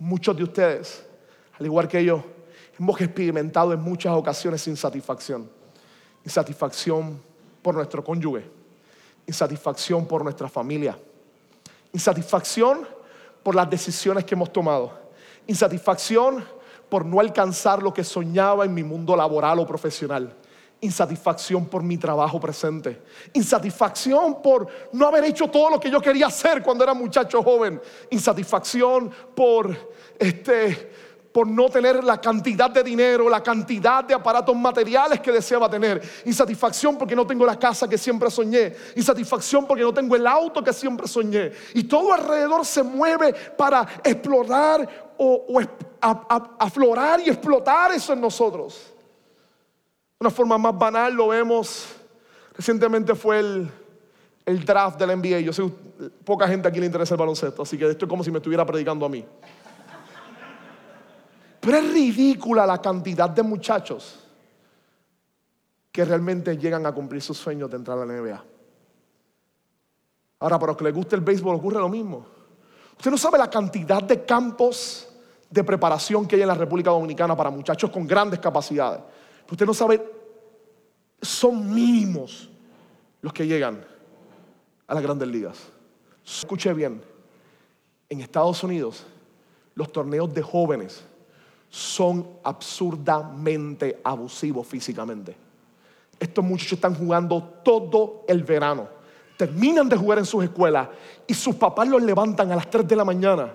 muchos de ustedes, al igual que yo, hemos experimentado en muchas ocasiones insatisfacción. Insatisfacción por nuestro cónyuge, insatisfacción por nuestra familia, insatisfacción por las decisiones que hemos tomado. Insatisfacción por no alcanzar lo que soñaba en mi mundo laboral o profesional. Insatisfacción por mi trabajo presente. Insatisfacción por no haber hecho todo lo que yo quería hacer cuando era muchacho joven. Insatisfacción por este por no tener la cantidad de dinero, la cantidad de aparatos materiales que deseaba tener. Insatisfacción porque no tengo la casa que siempre soñé. Insatisfacción porque no tengo el auto que siempre soñé. Y todo alrededor se mueve para explorar o, aflorar y explotar eso en nosotros. Una forma más banal lo vemos, recientemente fue el, el draft del NBA. Yo sé poca gente aquí le interesa el baloncesto, así que esto es como si me estuviera predicando a mí. Pero es ridícula la cantidad de muchachos que realmente llegan a cumplir sus sueños de entrar a la NBA. Ahora, para los que les guste el béisbol ocurre lo mismo. Usted no sabe la cantidad de campos de preparación que hay en la República Dominicana para muchachos con grandes capacidades. Usted no sabe, son mínimos los que llegan a las grandes ligas. Escuche bien, en Estados Unidos los torneos de jóvenes son absurdamente abusivos físicamente. Estos muchachos están jugando todo el verano. Terminan de jugar en sus escuelas y sus papás los levantan a las 3 de la mañana.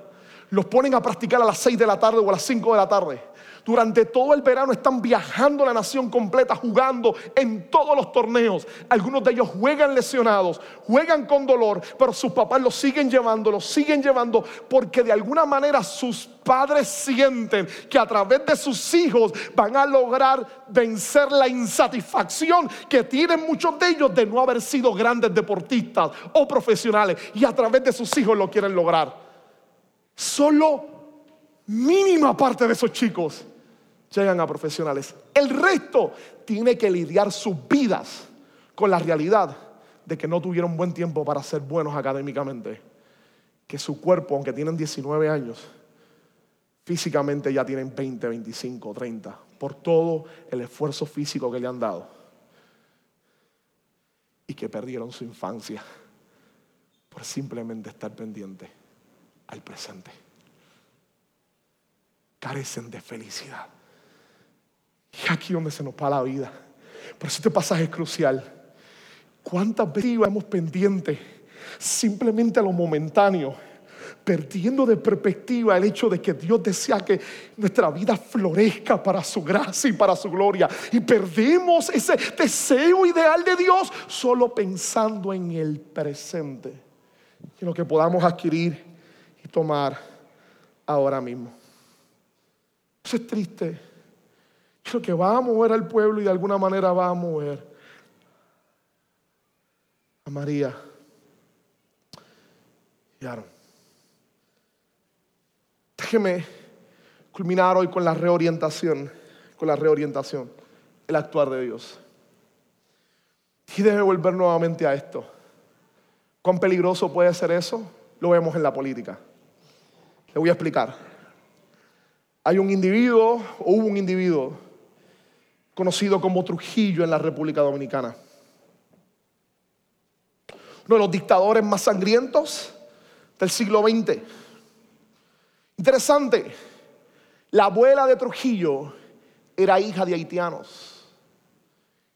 Los ponen a practicar a las 6 de la tarde o a las 5 de la tarde durante todo el verano están viajando la nación completa, jugando en todos los torneos. Algunos de ellos juegan lesionados, juegan con dolor, pero sus papás los siguen llevando, los siguen llevando porque de alguna manera sus padres sienten que a través de sus hijos van a lograr vencer la insatisfacción que tienen muchos de ellos de no haber sido grandes deportistas o profesionales y a través de sus hijos lo quieren lograr. Solo mínima parte de esos chicos llegan a profesionales. El resto tiene que lidiar sus vidas con la realidad de que no tuvieron buen tiempo para ser buenos académicamente. Que su cuerpo, aunque tienen 19 años, físicamente ya tienen 20, 25, 30, por todo el esfuerzo físico que le han dado. Y que perdieron su infancia por simplemente estar pendiente al presente. Carecen de felicidad. Y aquí donde se nos va la vida. Por eso este pasaje es crucial. ¿Cuántas veces vamos pendientes simplemente a lo momentáneo? perdiendo de perspectiva el hecho de que Dios desea que nuestra vida florezca para su gracia y para su gloria. Y perdemos ese deseo ideal de Dios solo pensando en el presente, en lo que podamos adquirir y tomar ahora mismo. Eso es triste lo que va a mover al pueblo y de alguna manera va a mover a María y Aaron. Déjeme culminar hoy con la reorientación, con la reorientación, el actuar de Dios. Y debe volver nuevamente a esto. ¿Cuán peligroso puede ser eso? Lo vemos en la política. Le voy a explicar. Hay un individuo, o hubo un individuo, conocido como Trujillo en la República Dominicana. Uno de los dictadores más sangrientos del siglo XX. Interesante, la abuela de Trujillo era hija de haitianos.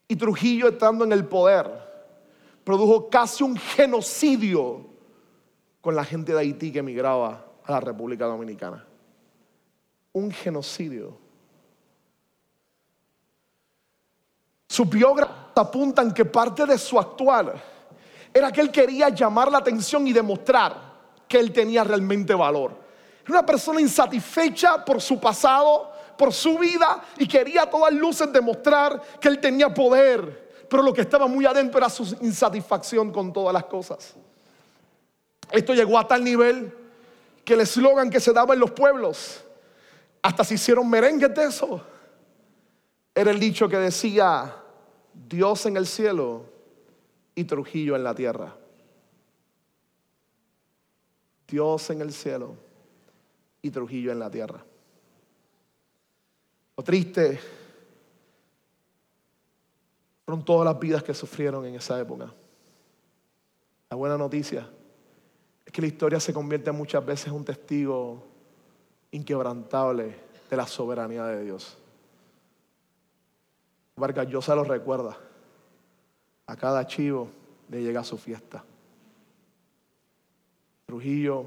Y Trujillo estando en el poder produjo casi un genocidio con la gente de Haití que emigraba a la República Dominicana. Un genocidio. Sus biógrafos apuntan que parte de su actual era que él quería llamar la atención y demostrar que él tenía realmente valor. Era una persona insatisfecha por su pasado, por su vida y quería a todas luces demostrar que él tenía poder. Pero lo que estaba muy adentro era su insatisfacción con todas las cosas. Esto llegó a tal nivel que el eslogan que se daba en los pueblos, hasta se hicieron merengues de eso, era el dicho que decía, Dios en el cielo y Trujillo en la tierra. Dios en el cielo y Trujillo en la tierra. Lo triste fueron todas las vidas que sufrieron en esa época. La buena noticia es que la historia se convierte muchas veces en un testigo inquebrantable de la soberanía de Dios. Vargas Llosa lo recuerda. A cada chivo le llega su fiesta. Trujillo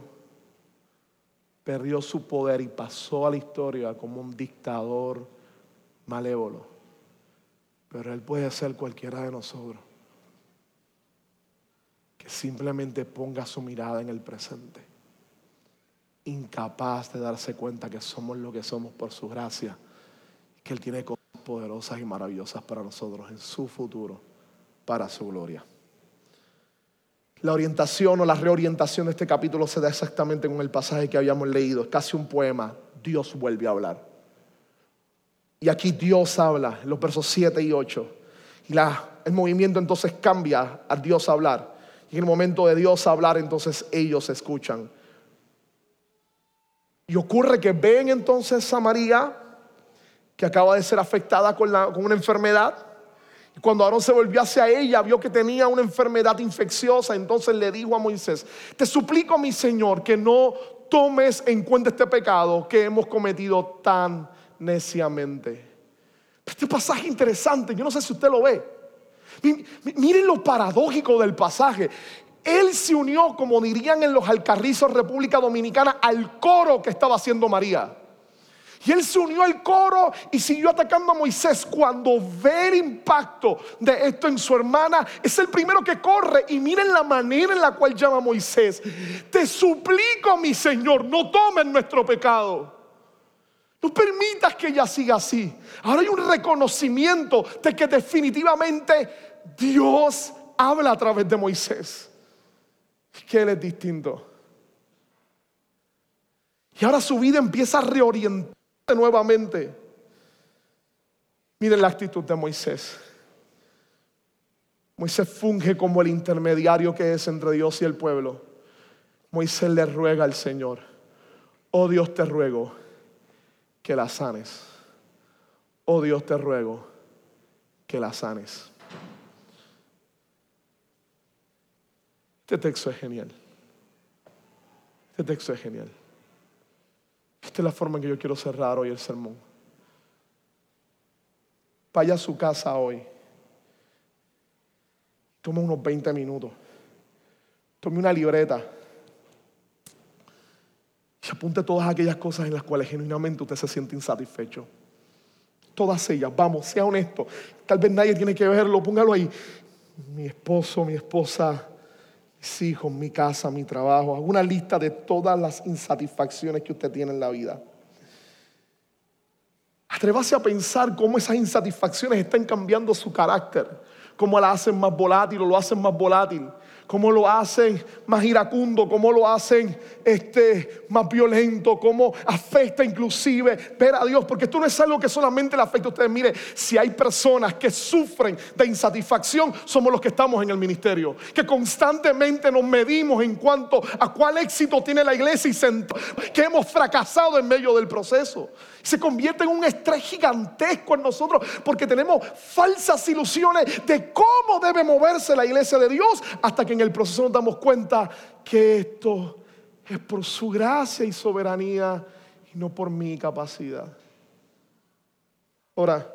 perdió su poder y pasó a la historia como un dictador malévolo. Pero él puede ser cualquiera de nosotros que simplemente ponga su mirada en el presente, incapaz de darse cuenta que somos lo que somos por su gracia, que Él tiene poderosas y maravillosas para nosotros en su futuro, para su gloria. La orientación o la reorientación de este capítulo se da exactamente con el pasaje que habíamos leído. Es casi un poema. Dios vuelve a hablar. Y aquí Dios habla, en los versos 7 y 8. Y el movimiento entonces cambia a Dios hablar. Y en el momento de Dios hablar, entonces ellos escuchan. Y ocurre que ven entonces a María, que acaba de ser afectada con, con una enfermedad cuando Aarón se volvió hacia ella, vio que tenía una enfermedad infecciosa, entonces le dijo a Moisés, te suplico mi Señor que no tomes en cuenta este pecado que hemos cometido tan neciamente. Este pasaje interesante, yo no sé si usted lo ve. Miren lo paradójico del pasaje. Él se unió, como dirían en los Alcarrizos República Dominicana, al coro que estaba haciendo María. Y él se unió al coro y siguió atacando a Moisés. Cuando ve el impacto de esto en su hermana, es el primero que corre. Y miren la manera en la cual llama a Moisés. Te suplico, mi Señor, no tomes nuestro pecado. No permitas que ella siga así. Ahora hay un reconocimiento de que definitivamente Dios habla a través de Moisés. Que él es distinto. Y ahora su vida empieza a reorientar nuevamente. Miren la actitud de Moisés. Moisés funge como el intermediario que es entre Dios y el pueblo. Moisés le ruega al Señor, oh Dios te ruego que la sanes. Oh Dios te ruego que la sanes. Este texto es genial. Este texto es genial. Esta es la forma en que yo quiero cerrar hoy el sermón. Vaya a su casa hoy. Tome unos 20 minutos. Tome una libreta. Y apunte todas aquellas cosas en las cuales genuinamente usted se siente insatisfecho. Todas ellas, vamos, sea honesto. Tal vez nadie tiene que verlo, póngalo ahí. Mi esposo, mi esposa, mis hijos, mi casa, mi trabajo. Hago una lista de todas las insatisfacciones que usted tiene en la vida. Atrévase a pensar cómo esas insatisfacciones están cambiando su carácter, cómo la hacen más volátil o lo hacen más volátil cómo lo hacen más iracundo, cómo lo hacen este, más violento, cómo afecta inclusive ver a Dios, porque esto no es algo que solamente le afecta a ustedes. Mire, si hay personas que sufren de insatisfacción, somos los que estamos en el ministerio, que constantemente nos medimos en cuanto a cuál éxito tiene la iglesia y que hemos fracasado en medio del proceso. Se convierte en un estrés gigantesco en nosotros porque tenemos falsas ilusiones de cómo debe moverse la iglesia de Dios hasta que en el proceso nos damos cuenta que esto es por su gracia y soberanía y no por mi capacidad. Ahora,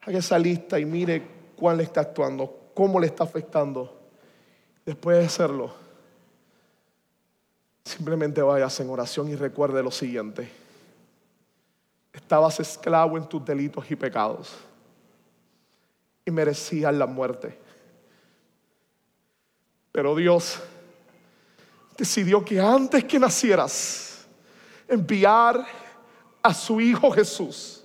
haga esa lista y mire cuál le está actuando, cómo le está afectando. Después de hacerlo, simplemente vaya en oración y recuerde lo siguiente estabas esclavo en tus delitos y pecados y merecías la muerte. Pero Dios decidió que antes que nacieras, enviar a su Hijo Jesús,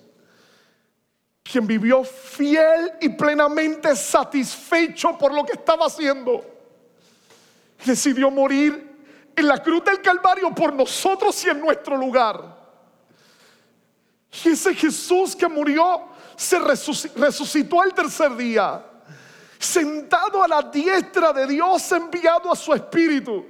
quien vivió fiel y plenamente satisfecho por lo que estaba haciendo. Decidió morir en la cruz del Calvario por nosotros y en nuestro lugar. Y ese Jesús que murió se resucitó al tercer día, sentado a la diestra de Dios, enviado a su Espíritu.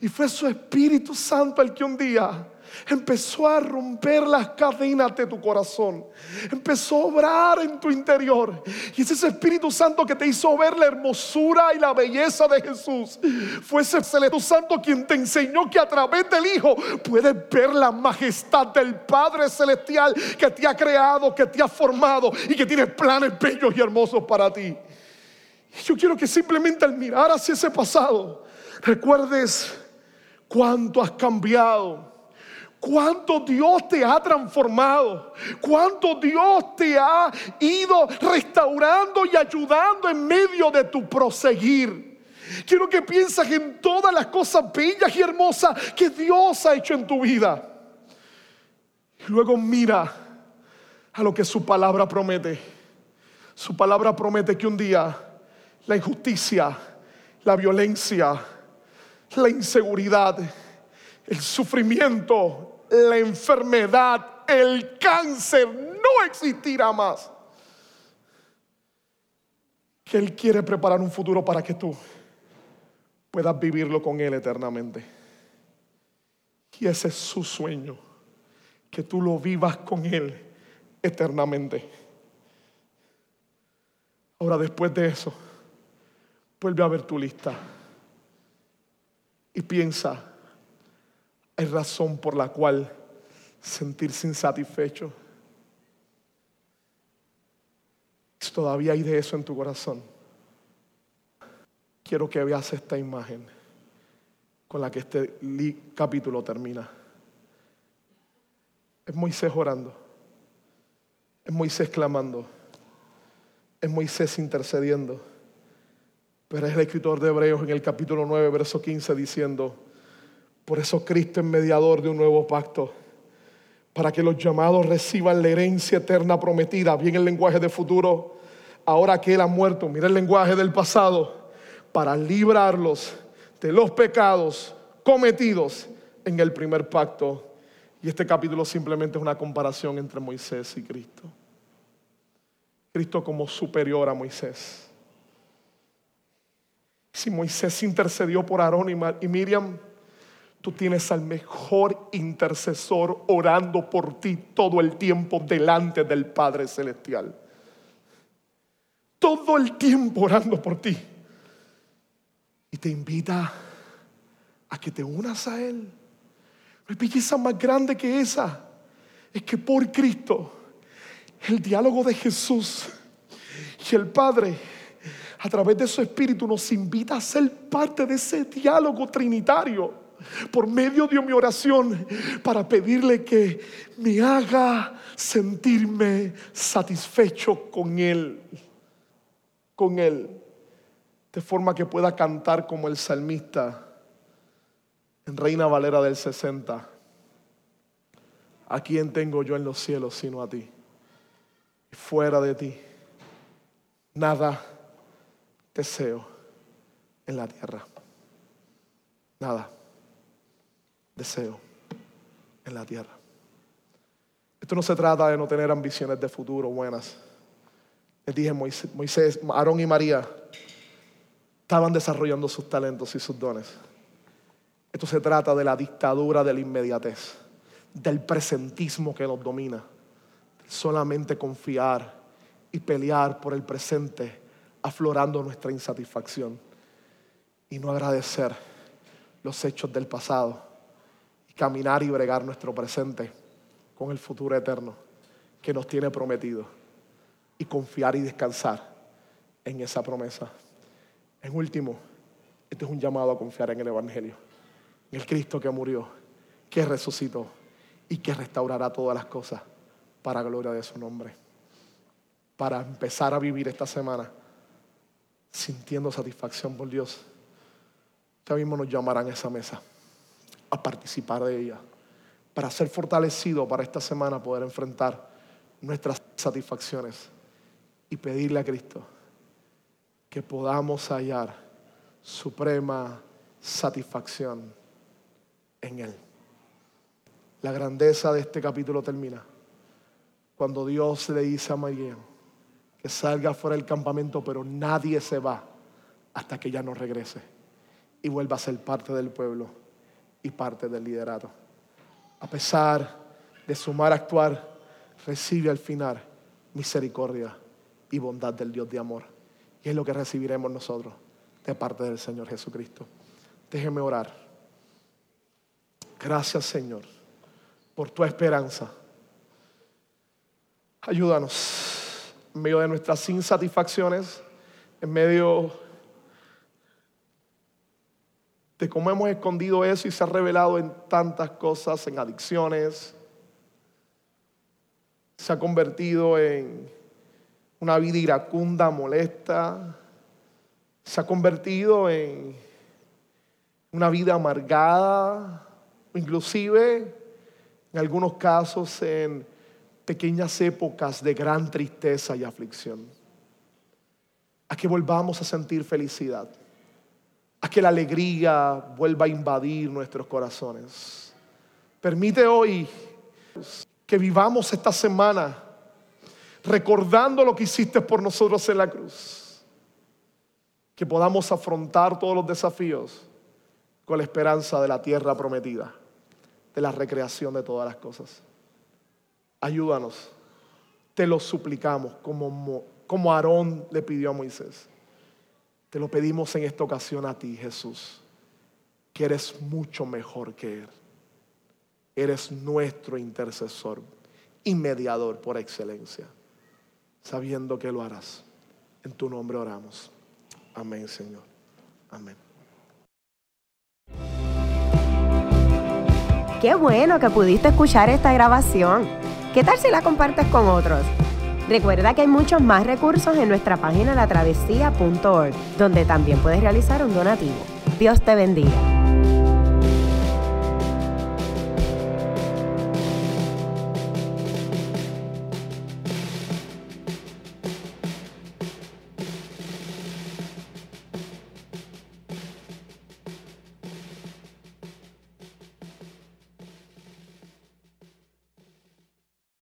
Y fue su Espíritu Santo el que un día empezó a romper las cadenas de tu corazón. Empezó a obrar en tu interior. Y ese Espíritu Santo que te hizo ver la hermosura y la belleza de Jesús. Fue ese Espíritu Santo quien te enseñó que a través del Hijo puedes ver la majestad del Padre Celestial que te ha creado, que te ha formado y que tiene planes bellos y hermosos para ti. Yo quiero que simplemente al mirar hacia ese pasado, recuerdes cuánto has cambiado cuánto Dios te ha transformado, cuánto Dios te ha ido restaurando y ayudando en medio de tu proseguir. Quiero que pienses en todas las cosas bellas y hermosas que Dios ha hecho en tu vida. Y luego mira a lo que su palabra promete. Su palabra promete que un día la injusticia, la violencia, la inseguridad, el sufrimiento, la enfermedad, el cáncer no existirá más. Que Él quiere preparar un futuro para que tú puedas vivirlo con Él eternamente. Y ese es su sueño, que tú lo vivas con Él eternamente. Ahora después de eso, vuelve a ver tu lista y piensa hay razón por la cual sentirse insatisfecho. Todavía hay de eso en tu corazón. Quiero que veas esta imagen con la que este capítulo termina. Es Moisés orando. Es Moisés clamando. Es Moisés intercediendo. Pero el escritor de Hebreos en el capítulo 9, verso 15 diciendo, por eso Cristo es mediador de un nuevo pacto, para que los llamados reciban la herencia eterna prometida, bien el lenguaje de futuro, ahora que Él ha muerto, mira el lenguaje del pasado, para librarlos de los pecados cometidos en el primer pacto. Y este capítulo simplemente es una comparación entre Moisés y Cristo. Cristo como superior a Moisés. Si Moisés intercedió por Aarón y Miriam, Tú tienes al mejor intercesor orando por ti todo el tiempo delante del Padre Celestial. Todo el tiempo orando por ti. Y te invita a que te unas a Él. No belleza más grande que esa. Es que por Cristo, el diálogo de Jesús y el Padre, a través de su Espíritu, nos invita a ser parte de ese diálogo trinitario por medio de mi oración para pedirle que me haga sentirme satisfecho con Él, con Él, de forma que pueda cantar como el salmista en Reina Valera del 60. ¿A quién tengo yo en los cielos sino a ti? fuera de ti, nada deseo en la tierra. Nada deseo en la tierra. Esto no se trata de no tener ambiciones de futuro buenas. Les dije, Moisés, Aarón y María estaban desarrollando sus talentos y sus dones. Esto se trata de la dictadura de la inmediatez, del presentismo que nos domina. Solamente confiar y pelear por el presente, aflorando nuestra insatisfacción y no agradecer los hechos del pasado caminar y bregar nuestro presente con el futuro eterno que nos tiene prometido y confiar y descansar en esa promesa. En último, este es un llamado a confiar en el Evangelio, en el Cristo que murió, que resucitó y que restaurará todas las cosas para gloria de su nombre. Para empezar a vivir esta semana sintiendo satisfacción por Dios. Ya mismo nos llamarán a esa mesa a participar de ella, para ser fortalecido para esta semana poder enfrentar nuestras satisfacciones y pedirle a Cristo que podamos hallar suprema satisfacción en Él. La grandeza de este capítulo termina cuando Dios le dice a María que salga fuera del campamento, pero nadie se va hasta que ella no regrese y vuelva a ser parte del pueblo y parte del liderato. a pesar de su mal actuar, recibe al final misericordia y bondad del Dios de amor. Y es lo que recibiremos nosotros de parte del Señor Jesucristo. Déjeme orar. Gracias Señor por tu esperanza. Ayúdanos en medio de nuestras insatisfacciones, en medio de cómo hemos escondido eso y se ha revelado en tantas cosas, en adicciones, se ha convertido en una vida iracunda, molesta, se ha convertido en una vida amargada, inclusive en algunos casos en pequeñas épocas de gran tristeza y aflicción. A que volvamos a sentir felicidad, a que la alegría vuelva a invadir nuestros corazones. Permite hoy que vivamos esta semana recordando lo que hiciste por nosotros en la cruz. Que podamos afrontar todos los desafíos con la esperanza de la tierra prometida, de la recreación de todas las cosas. Ayúdanos, te lo suplicamos como, como Aarón le pidió a Moisés. Te lo pedimos en esta ocasión a ti, Jesús, que eres mucho mejor que Él. Eres nuestro intercesor y mediador por excelencia, sabiendo que lo harás. En tu nombre oramos. Amén, Señor. Amén. Qué bueno que pudiste escuchar esta grabación. ¿Qué tal si la compartes con otros? Recuerda que hay muchos más recursos en nuestra página latravesía.org, donde también puedes realizar un donativo. Dios te bendiga.